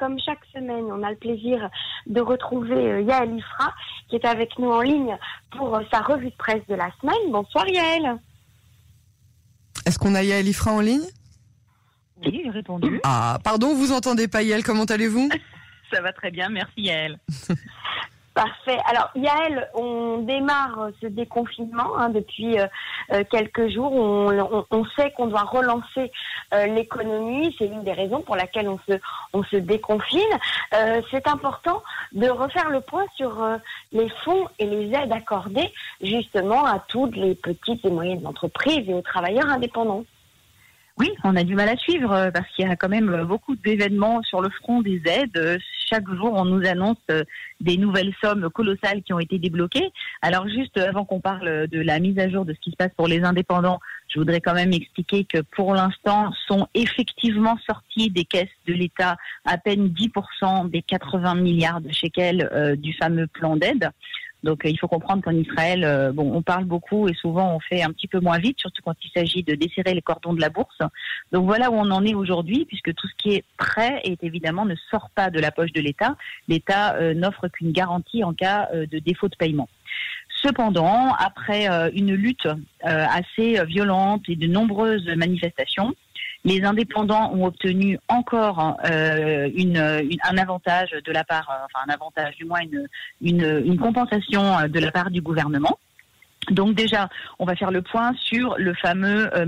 comme chaque semaine, on a le plaisir de retrouver euh, Yael Ifra, qui est avec nous en ligne pour euh, sa revue de presse de la semaine. Bonsoir Yael. Est-ce qu'on a Yael Ifra en ligne? Oui, j'ai répondu. Ah, pardon, vous entendez pas Yael, comment allez-vous? Ça va très bien, merci Yael. Parfait. Alors Yael, on démarre ce déconfinement hein, depuis euh, euh, quelques jours. On, sait qu'on doit relancer euh, l'économie. C'est l'une des raisons pour laquelle on se, on déconfine. C'est important de refaire le point sur les fonds et les aides accordées justement à toutes les petites et moyennes entreprises et aux travailleurs indépendants. Oui, on a du mal à suivre parce qu'il y a quand même beaucoup d'événements sur le front des aides. Euh, chaque jour, on nous annonce des nouvelles sommes colossales qui ont été débloquées. Alors juste avant qu'on parle de la mise à jour de ce qui se passe pour les indépendants, je voudrais quand même expliquer que pour l'instant sont effectivement sortis des caisses de l'État à peine 10% des 80 milliards de shekels du fameux plan d'aide. Donc euh, il faut comprendre qu'en Israël, euh, bon, on parle beaucoup et souvent on fait un petit peu moins vite, surtout quand il s'agit de desserrer les cordons de la bourse. Donc voilà où on en est aujourd'hui, puisque tout ce qui est prêt est évidemment ne sort pas de la poche de l'État. L'État euh, n'offre qu'une garantie en cas de défaut de paiement. Cependant, après une lutte assez violente et de nombreuses manifestations, les indépendants ont obtenu encore euh, un avantage de la part, euh, enfin un avantage, du moins une, une, compensation euh, de la part du gouvernement. Donc déjà, on va faire le point sur le fameux euh,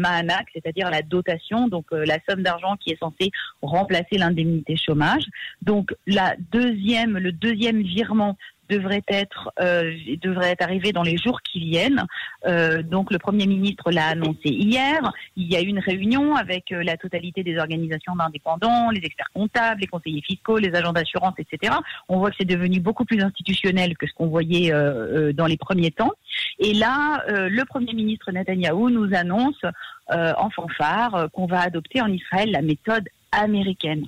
c'est-à-dire la dotation, donc la somme d'argent qui est censée remplacer l'indemnité chômage. Donc la deuxième, le deuxième virement devrait être euh, devrait être arrivé dans les jours qui viennent. Euh, donc le Premier ministre l'a annoncé hier. Il y a eu une réunion avec euh, la totalité des organisations d'indépendants, les experts comptables, les conseillers fiscaux, les agents d'assurance, etc. On voit que c'est devenu beaucoup plus institutionnel que ce qu'on voyait dans les premiers temps. Et là, le Premier ministre Netanyahou nous annonce en fanfare qu'on va adopter en Israël la méthode américaine.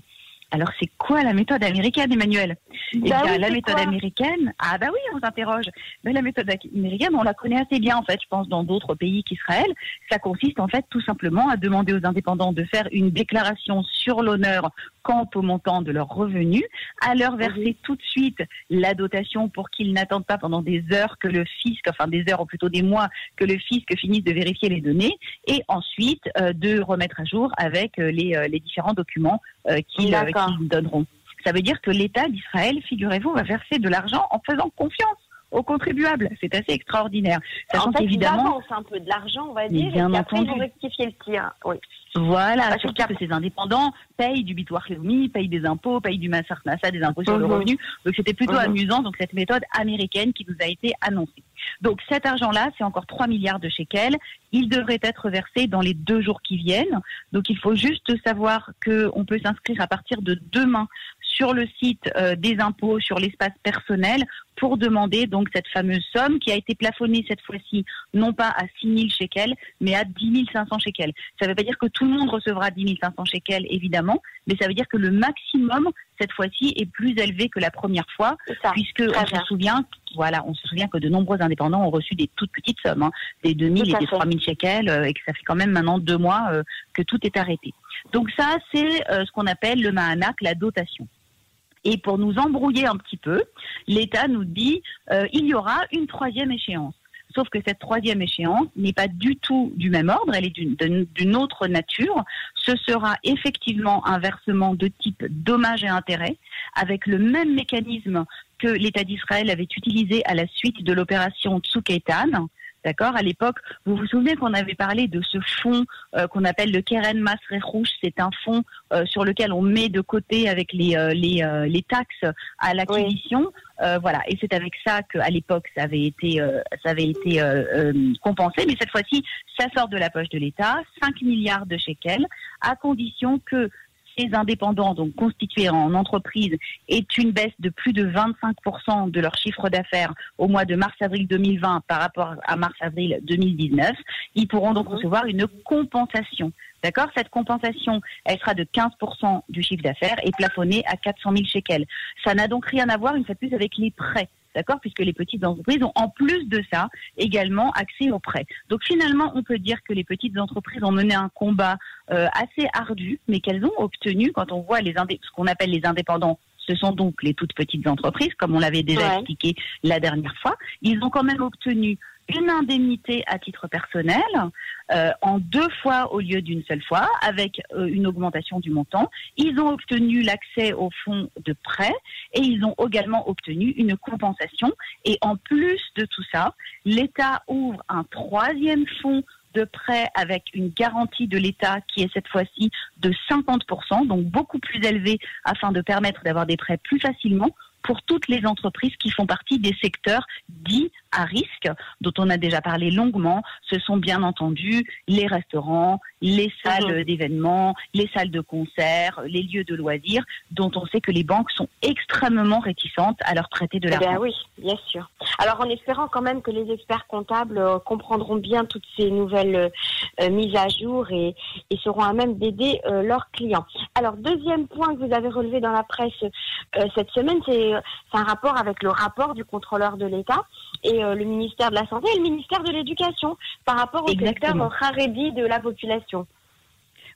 Alors c'est quoi la méthode américaine, Emmanuel? Eh bah bien, la méthode américaine, ah bah oui, on s'interroge. Mais la méthode américaine, on la connaît assez bien en fait, je pense, dans d'autres pays qu'Israël. Ça consiste en fait tout simplement à demander aux indépendants de faire une déclaration sur l'honneur quant au montant de leurs revenus, à leur verser tout de suite la dotation pour qu'ils n'attendent pas pendant des heures que le fisc, enfin des heures ou plutôt des mois, que le fisc finisse de vérifier les données, et ensuite euh, de remettre à jour avec euh, les, euh, les différents documents qu'ils donneront. Ça veut dire que l'État d'Israël, figurez-vous, va verser de l'argent en faisant confiance aux contribuables. C'est assez extraordinaire. Ça en fait, évidemment, c'est un peu de l'argent, on va dire, bien et après, ils vont rectifier le tir. Oui. Voilà, Parce surtout que ces indépendants payent du bitoire payent des impôts, payent du Massar Nassa, des impôts sur le mhm. revenu. Donc c'était plutôt mhm. amusant, donc cette méthode américaine qui nous a été annoncée. Donc cet argent-là, c'est encore 3 milliards de shekels. Il devrait être versé dans les deux jours qui viennent. Donc il faut juste savoir qu'on peut s'inscrire à partir de demain sur le site euh, des impôts, sur l'espace personnel, pour demander donc cette fameuse somme qui a été plafonnée cette fois-ci, non pas à 6 000 shekels, mais à 10 500 shekels. Ça ne veut pas dire que tout le monde recevra 10 500 shekels, évidemment, mais ça veut dire que le maximum, cette fois-ci, est plus élevé que la première fois, puisque on se souvient, voilà, on se souvient que de nombreux indépendants ont reçu des toutes petites sommes, hein, des 2 000 et des 3 000 shekels, euh, et que ça fait quand même maintenant deux mois euh, que tout est arrêté. Donc ça, c'est ce qu'on appelle le Mahanak, la dotation. Et pour nous embrouiller un petit peu, l'État nous dit euh, il y aura une troisième échéance. Sauf que cette troisième échéance n'est pas du tout du même ordre, elle est d'une autre nature. Ce sera effectivement un versement de type dommage et intérêt, avec le même mécanisme que l'État d'Israël avait utilisé à la suite de l'opération Tsukaitan, D'accord. À l'époque, vous vous souvenez qu'on avait parlé de ce fonds euh, qu'on appelle le Keren Masre Rouge. C'est un fonds euh, sur lequel on met de côté avec les, euh, les, les, taxes à l'acquisition. voilà, et c'est avec ça qu'à l'époque ça avait été ça avait été compensé, mais cette fois-ci ça sort de la poche de l'État, 5 milliards de shekels, à condition que ces indépendants, donc constitués en entreprise, est une baisse de plus de 25% de leur chiffre d'affaires au mois de mars-avril 2020 par rapport à mars-avril 2019, ils pourront donc mhm. recevoir une compensation. D'accord? Cette compensation, elle sera de 15% du chiffre d'affaires et plafonnée à 400 000 shekels. Ça n'a donc rien à voir, une fois de plus, avec les prêts. D'accord Puisque les petites entreprises ont en plus de ça également accès aux prêts. Donc finalement, on peut dire que les petites entreprises ont mené un combat euh, assez ardu, mais qu'elles ont obtenu, quand on voit les ce qu'on appelle les indépendants ce sont donc les toutes petites entreprises, comme on l'avait déjà expliqué la dernière fois. Ils ont quand même obtenu une indemnité à titre personnel euh, en deux fois au lieu d'une seule fois, avec euh, une augmentation du montant. Ils ont obtenu l'accès au fonds de prêt et ils ont également obtenu une compensation. Et en plus de tout ça, l'État ouvre un troisième fonds de prêt avec une garantie de l'État qui est cette fois-ci de 50%, donc beaucoup plus élevée afin de permettre d'avoir des prêts plus facilement pour toutes les entreprises qui font partie des secteurs dits à risque, dont on a déjà parlé longuement. Ce sont bien entendu les restaurants, les salles d'événements, les salles de concert, les lieux de loisirs, dont on sait que les banques sont extrêmement réticentes à leur prêter de eh l'argent. oui, bien sûr. Alors en espérant quand même que les experts comptables euh, comprendront bien toutes ces nouvelles euh, mises à jour et, seront à même d'aider euh, leurs clients. Alors deuxième point que vous avez relevé dans la presse cette semaine, c'est un rapport avec le rapport du contrôleur de l'État et le ministère de la Santé et le ministère de l'Éducation par rapport au secteur Haredi de la population.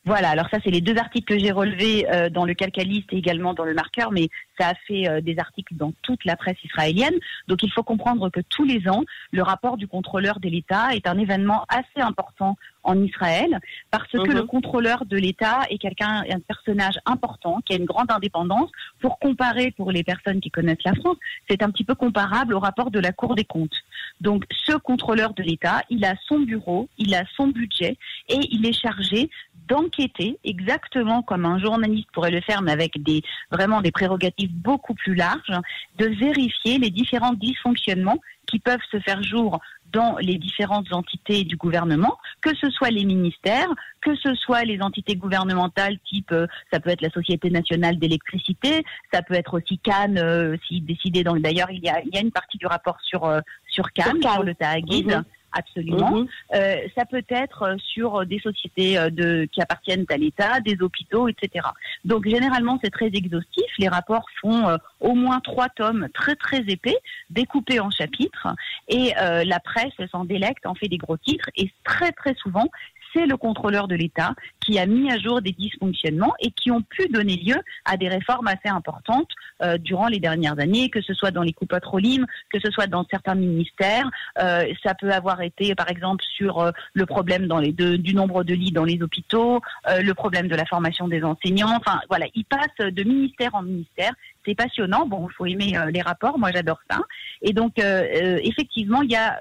Voilà, alors ça c'est les deux articles que j'ai relevés euh, dans le calcaliste et également dans le marqueur, mais ça a fait euh, des articles dans toute la presse israélienne. Donc il faut comprendre que tous les ans, le rapport du contrôleur de l'État est un événement assez important en Israël parce que le mhm. contrôleur de l'État est quelqu'un, un personnage important qui a une grande indépendance. Pour comparer pour les personnes qui connaissent la France, c'est un petit peu comparable au rapport de la Cour des comptes. Donc ce contrôleur de l'État, il a son bureau, il a son budget et il est chargé d'enquêter exactement comme un journaliste pourrait le faire, mais avec des vraiment des prérogatives beaucoup plus larges, de vérifier les différents dysfonctionnements qui peuvent se faire jour dans les différentes entités du gouvernement, que ce soit les ministères, que ce soit les entités gouvernementales type, euh, ça peut être la Société nationale d'électricité, ça peut être aussi Cannes, euh, si décidé. D'ailleurs, il y a, il y a une partie du rapport sur euh, sur Cannes, sur, le Tahaguid. Mhm absolument. Mhm. Euh, ça peut être euh, sur des sociétés euh, de, qui appartiennent à l'État, des hôpitaux, etc. Donc généralement c'est très exhaustif. Les rapports font au moins trois tomes très très épais, découpés en chapitres, et la presse s'en délecte, en fait des gros titres, et très très souvent c'est le contrôleur de l'État qui a mis à jour des dysfonctionnements et qui ont pu donner lieu à des réformes assez importantes euh, durant les dernières années, que ce soit dans les coupes patrolines, que ce soit dans certains ministères. Euh, ça peut avoir été, par exemple, sur euh, le problème dans les du nombre de lits dans les hôpitaux, le problème de la formation des enseignants. Enfin, voilà, il passe de ministère en ministère c'est passionnant. Bon, il faut aimer les rapports. Moi, j'adore ça. Et donc, effectivement, il y a,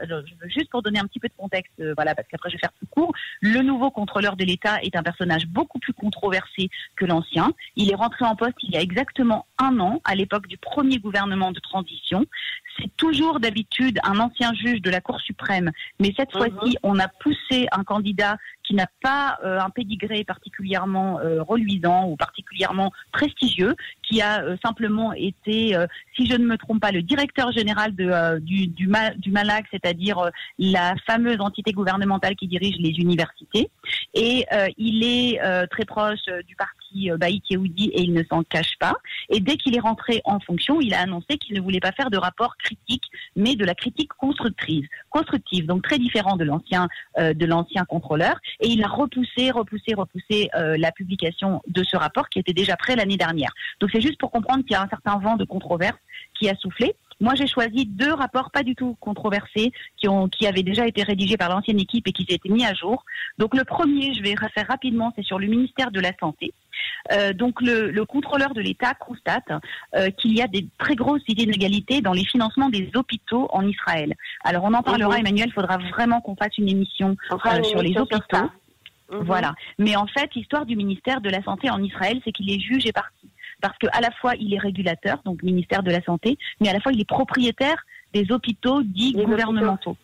juste pour donner un petit peu de contexte, voilà, parce qu'après je vais faire plus court, le nouveau contrôleur de l'État est un personnage beaucoup plus controversé que l'ancien. Il est rentré en poste il y a exactement un an, à l'époque du premier gouvernement de transition. C'est toujours d'habitude un ancien juge de la Cour suprême, mais cette mhm. fois-ci, on a poussé un candidat qui n'a pas un pédigré particulièrement reluisant ou particulièrement prestigieux, qui a simplement été, euh, si je ne me trompe pas, le directeur général euh, du, du, du MALAC, c'est-à-dire euh, la fameuse entité gouvernementale qui dirige les universités. Et il est très proche du parti Baïk Yehudi et il ne s'en cache pas. Et dès qu'il est rentré en fonction, il a annoncé qu'il ne voulait pas faire de rapport critique, mais de la critique constructive. Constructive, donc très différent de l'ancien l'ancien contrôleur. Et il a repoussé, repoussé, repoussé la publication de ce rapport qui était déjà prêt l'année dernière. Donc c'est juste pour comprendre qu'il y a un certain vent de controverse qui a soufflé. Moi, j'ai choisi deux rapports pas du tout controversés qui ont qui avaient déjà été rédigés par l'ancienne équipe et qui s'étaient mis à jour. Donc le premier, je vais faire rapidement, c'est sur le ministère de la Santé. Euh, donc le, contrôleur de l'État constate euh, qu'il y a des très grosses inégalités dans les financements des hôpitaux en Israël. Alors on en parlera, mhm. Emmanuel. Il faudra vraiment qu'on fasse une émission euh, sur les hôpitaux. Mhm. Voilà. Mais en fait, l'histoire du ministère de la Santé en Israël, c'est qu'il est jugé parti parce qu'à la fois il est régulateur, donc ministère de la Santé, mais à la fois il est propriétaire des hôpitaux dits gouvernementaux.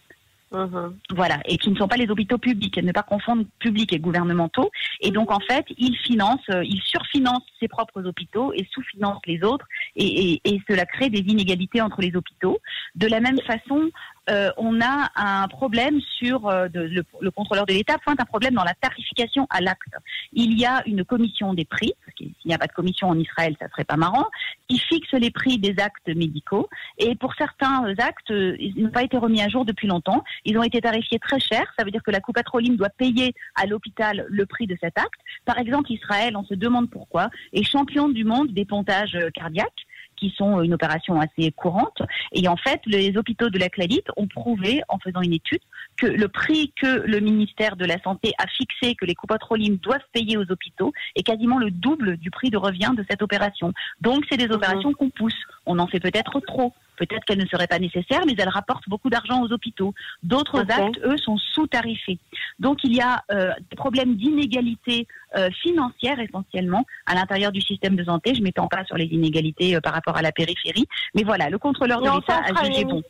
Mhm. Voilà, et qui ne sont pas les hôpitaux publics, ne pas confondre public et gouvernementaux. Et donc en fait, il finance, euh, il surfinance ses propres hôpitaux et sous-finance les autres, et, cela crée des inégalités entre les hôpitaux. De la même façon, euh, on a un problème sur euh, le, contrôleur de l'État pointe un problème dans la tarification à l'acte. Il y a une commission des prix, parce qu'il n'y a pas de commission en Israël, ça serait pas marrant, qui fixe les prix des actes médicaux. Et pour certains actes, ils n'ont pas été remis à jour depuis longtemps. Ils ont été tarifiés très cher. Ça veut dire que la Coupatroline doit payer à l'hôpital le prix de cet acte. Par exemple, Israël, on se demande pourquoi, est champion du monde des pontages cardiaques qui sont une opération assez courante. Et en fait, les hôpitaux de la Cladite ont prouvé, en faisant une étude, que le prix que le ministère de la Santé a fixé, que les copatrolines doivent payer aux hôpitaux, est quasiment le double du prix de revient de cette opération. Donc, c'est des mhm. opérations qu'on pousse. On en fait peut-être trop. Peut-être qu'elles ne seraient pas nécessaires, mais elles rapportent beaucoup d'argent aux hôpitaux. D'autres actes, eux, sont sous-tarifés. Donc il y a euh, des problèmes d'inégalité euh, financière essentiellement à l'intérieur du système de santé. Je ne m'étends pas sur les inégalités euh, par rapport à la périphérie, mais voilà, le contrôleur de l'État a jugé bon.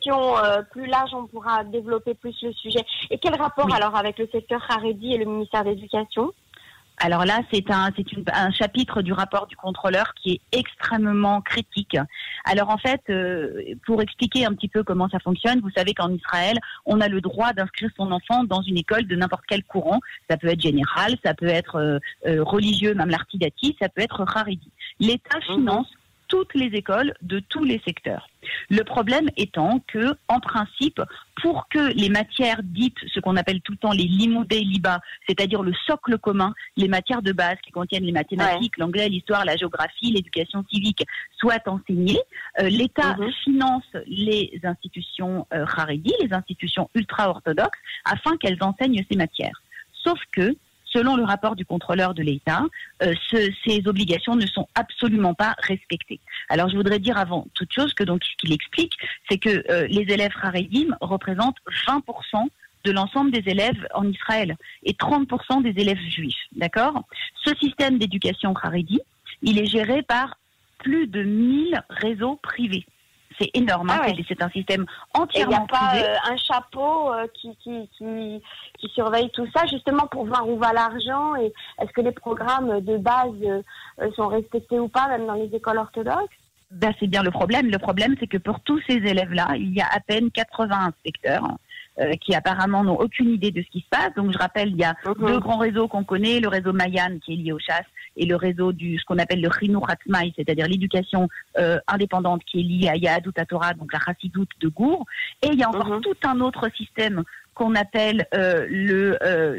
plus large, on pourra développer plus le sujet. Et quel rapport alors avec le secteur Haredi et le ministère de l'Éducation? Alors là, c'est un, c'est un chapitre du rapport du contrôleur qui est extrêmement critique. Alors en fait, euh, pour expliquer un petit peu comment ça fonctionne, vous savez qu'en Israël, on a le droit d'inscrire son enfant dans une école de n'importe quel courant. Ça peut être général, ça peut être euh, euh, religieux, même l'artidati, ça peut être haredi. L'État mhm. finance toutes les écoles de tous les secteurs. Le problème étant que, en principe, pour que les matières dites, ce qu'on appelle tout le temps les limoudés liba, c'est-à-dire le socle commun, les matières de base qui contiennent les mathématiques, l'anglais, l'histoire, la géographie, l'éducation civique, soient enseignées, euh, l'État mhm. finance les institutions euh, les institutions ultra-orthodoxes, afin qu'elles enseignent ces matières. Sauf que selon le rapport du contrôleur de l'État, euh, ces obligations ne sont absolument pas respectées. Alors je voudrais dire avant toute chose que donc ce qu'il explique, c'est que euh, les élèves haredim représentent 20% de l'ensemble des élèves en Israël et 30% des élèves juifs. D'accord? Ce système d'éducation haredi, il est géré par plus de 1000 réseaux privés. C'est énorme. Hein. Ah c'est un système entièrement. Il n'y a pas euh, un chapeau euh, qui, qui, qui, qui, surveille tout ça, justement pour voir où va l'argent et est-ce que les programmes de base euh, sont respectés ou pas, même dans les écoles orthodoxes? Ben, c'est bien le problème. Le problème, c'est que pour tous ces élèves-là, il y a à peine 80 inspecteurs qui apparemment n'ont aucune idée de ce qui se passe. Donc je rappelle, il y a mhm. deux grands réseaux qu'on connaît, le réseau Mayan qui est lié aux chasses et le réseau du ce qu'on appelle le Hatmaï, c'est-à-dire l'éducation euh, indépendante qui est liée à Yahadut Torah, donc la Chassidoute de Gour. Et il y a encore mhm. tout un autre système qu'on appelle euh, le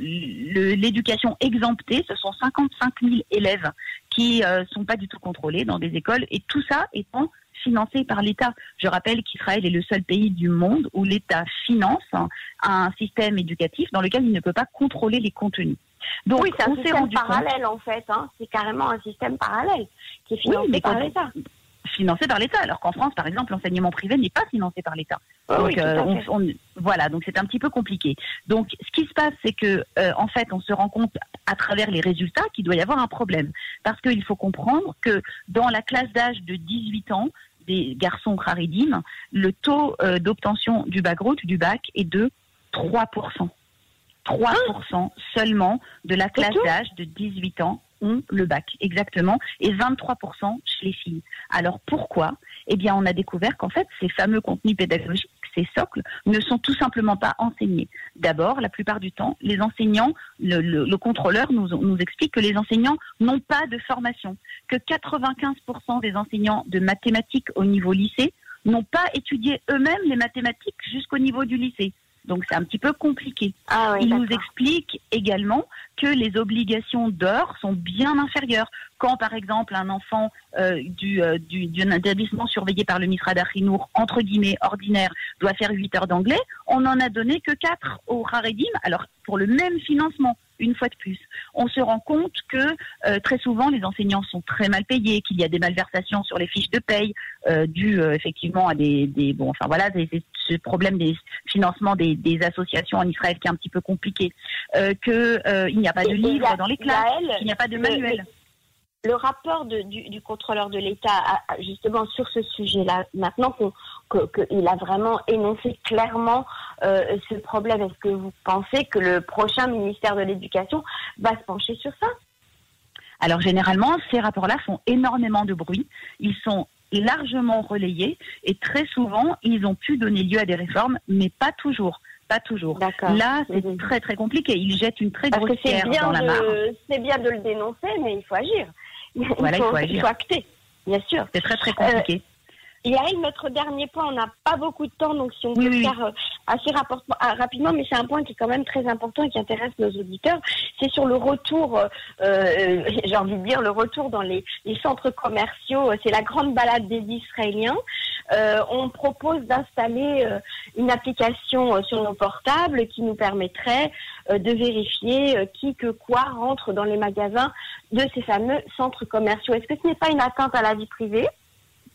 l'éducation exemptée. Ce sont 55 000 élèves qui euh, sont pas du tout contrôlés dans des écoles et tout ça étant financé par l'État. Je rappelle qu'Israël est le seul pays du monde où l'État finance un, système éducatif dans lequel il ne peut pas contrôler les contenus. Donc, oui, c'est un système parallèle en fait. Hein. C'est carrément un système parallèle qui est financé par l'État financé par l'État, alors qu'en France, par exemple, l'enseignement privé n'est pas financé par l'État. Ah donc, euh, voilà, donc c'est un petit peu compliqué. Donc, ce qui se passe, c'est que, euh, en fait, on se rend compte à travers les résultats qu'il doit y avoir un problème, parce qu'il faut comprendre que dans la classe d'âge de 18 ans, des garçons kharidim, le taux euh, d'obtention du bac du bac est de 3%. 3% seulement de la classe d'âge de 18 ans ont le bac, exactement, et 23% chez les filles. Alors pourquoi Eh bien, on a découvert qu'en fait, ces fameux contenus pédagogiques, ces socles, ne sont tout simplement pas enseignés. D'abord, la plupart du temps, les enseignants, le, contrôleur nous, explique que les enseignants n'ont pas de formation, que 95% des enseignants de mathématiques au niveau lycée n'ont pas étudié eux-mêmes les mathématiques jusqu'au niveau du lycée. Donc c'est un petit peu compliqué. Ah Il nous explique également que les obligations d'heures sont bien inférieures. Quand, par exemple, un enfant euh, du, euh, du, d'un établissement surveillé par le Misra d'Achinour, entre guillemets, ordinaire, doit faire 8 heures d'anglais, on n'en a donné que 4 au Haredim, alors pour le même financement une fois de plus. On se rend compte que euh, très souvent les enseignants sont très mal payés, qu'il y a des malversations sur les fiches de paye euh, dues euh, effectivement à des, des, bon enfin voilà des, ce problème des financements des, des, associations en Israël qui est un petit peu compliqué, euh, que il n'y a pas de livres dans les classes, qu'il n'y a pas de manuel le rapport du, du, contrôleur de l'État, justement sur ce sujet-là, maintenant qu'il a vraiment énoncé clairement euh, ce problème, est-ce que vous pensez que le prochain ministère de l'Éducation va se pencher sur ça? Alors généralement, ces rapports-là font énormément de bruit. Ils sont largement relayé et très souvent, ils ont pu donner lieu à des réformes, mais pas toujours. Pas toujours. Là, c'est mhm. très très compliqué. Ils jettent une très grosse pierre dans la mare. C'est bien de le dénoncer, mais il faut agir. Voilà, il faut, agir. Il faut acter, bien sûr. C'est très très compliqué. Euh, Yael, notre dernier point, on n'a pas beaucoup de temps, donc si on peut faire euh, assez euh, rapidement, mais c'est un point qui est quand même très important et qui intéresse nos auditeurs, c'est sur le retour, euh, j'ai envie de dire, le retour dans les, centres commerciaux. C'est la grande balade des Israéliens. on propose d'installer une application sur nos portables qui nous permettrait de vérifier qui que quoi rentre dans les magasins de ces fameux centres commerciaux. Est-ce que ce n'est pas une atteinte à la vie privée?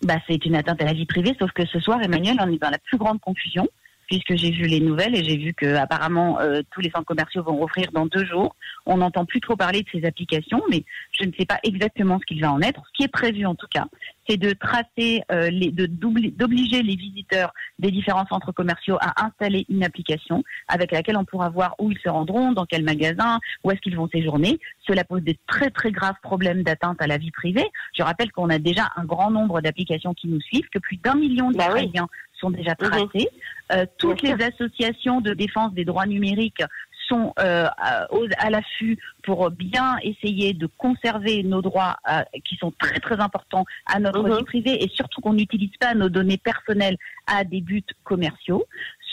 Bah, c'est une atteinte à la vie privée, sauf que ce soir, Emmanuel, on est dans la plus grande confusion, puisque j'ai vu les nouvelles et j'ai vu que apparemment euh, tous les centres commerciaux vont rouvrir dans deux jours. On n'entend plus trop parler de ces applications, mais je ne sais pas exactement ce qu'il va en être. Ce qui est prévu en tout cas, c'est de tracer, euh, les, de d'obliger les visiteurs des différents centres commerciaux à installer une application avec laquelle on pourra voir où ils se rendront, dans quel magasin, où est-ce qu'ils vont séjourner. Cela pose des très très graves problèmes d'atteinte à la vie privée. Je rappelle qu'on a déjà un grand nombre d'applications qui nous suivent, que plus d'un million bah d'Israéliens sont déjà mhm. tracés. Euh, toutes les associations de défense des droits numériques sont euh, à, l'affût pour bien essayer de conserver nos droits euh, qui sont très très importants à notre mhm. vie privée et surtout qu'on n'utilise pas nos données personnelles à des buts commerciaux.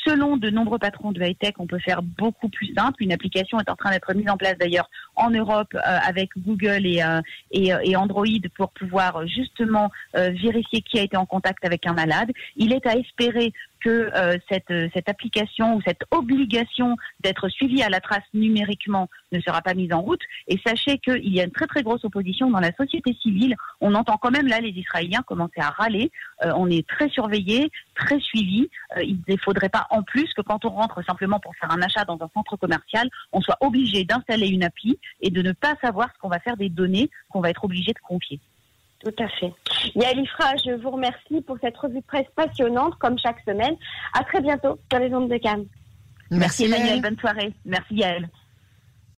Selon de nombreux patrons de high-tech, on peut faire beaucoup plus simple. Une application est en train d'être mise en place d'ailleurs en Europe euh, avec Google et, et, et, Android pour pouvoir justement vérifier qui a été en contact avec un malade. Il est à espérer que euh, cette, euh, cette application ou cette obligation d'être suivie à la trace numériquement ne sera pas mise en route. Et sachez qu'il y a une très très grosse opposition dans la société civile. On entend quand même là les Israéliens commencer à râler. Euh, on est très surveillés, très suivis. il ne faudrait pas en plus que quand on rentre simplement pour faire un achat dans un centre commercial, on soit obligé d'installer une appli et de ne pas savoir ce qu'on va faire des données qu'on va être obligé de confier. Tout à fait. Yael Ifra, je vous remercie pour cette revue de presse passionnante, comme chaque semaine. À très bientôt sur les ondes de Cannes. Merci, Merci Emmanuel, bonne soirée. Merci Yael.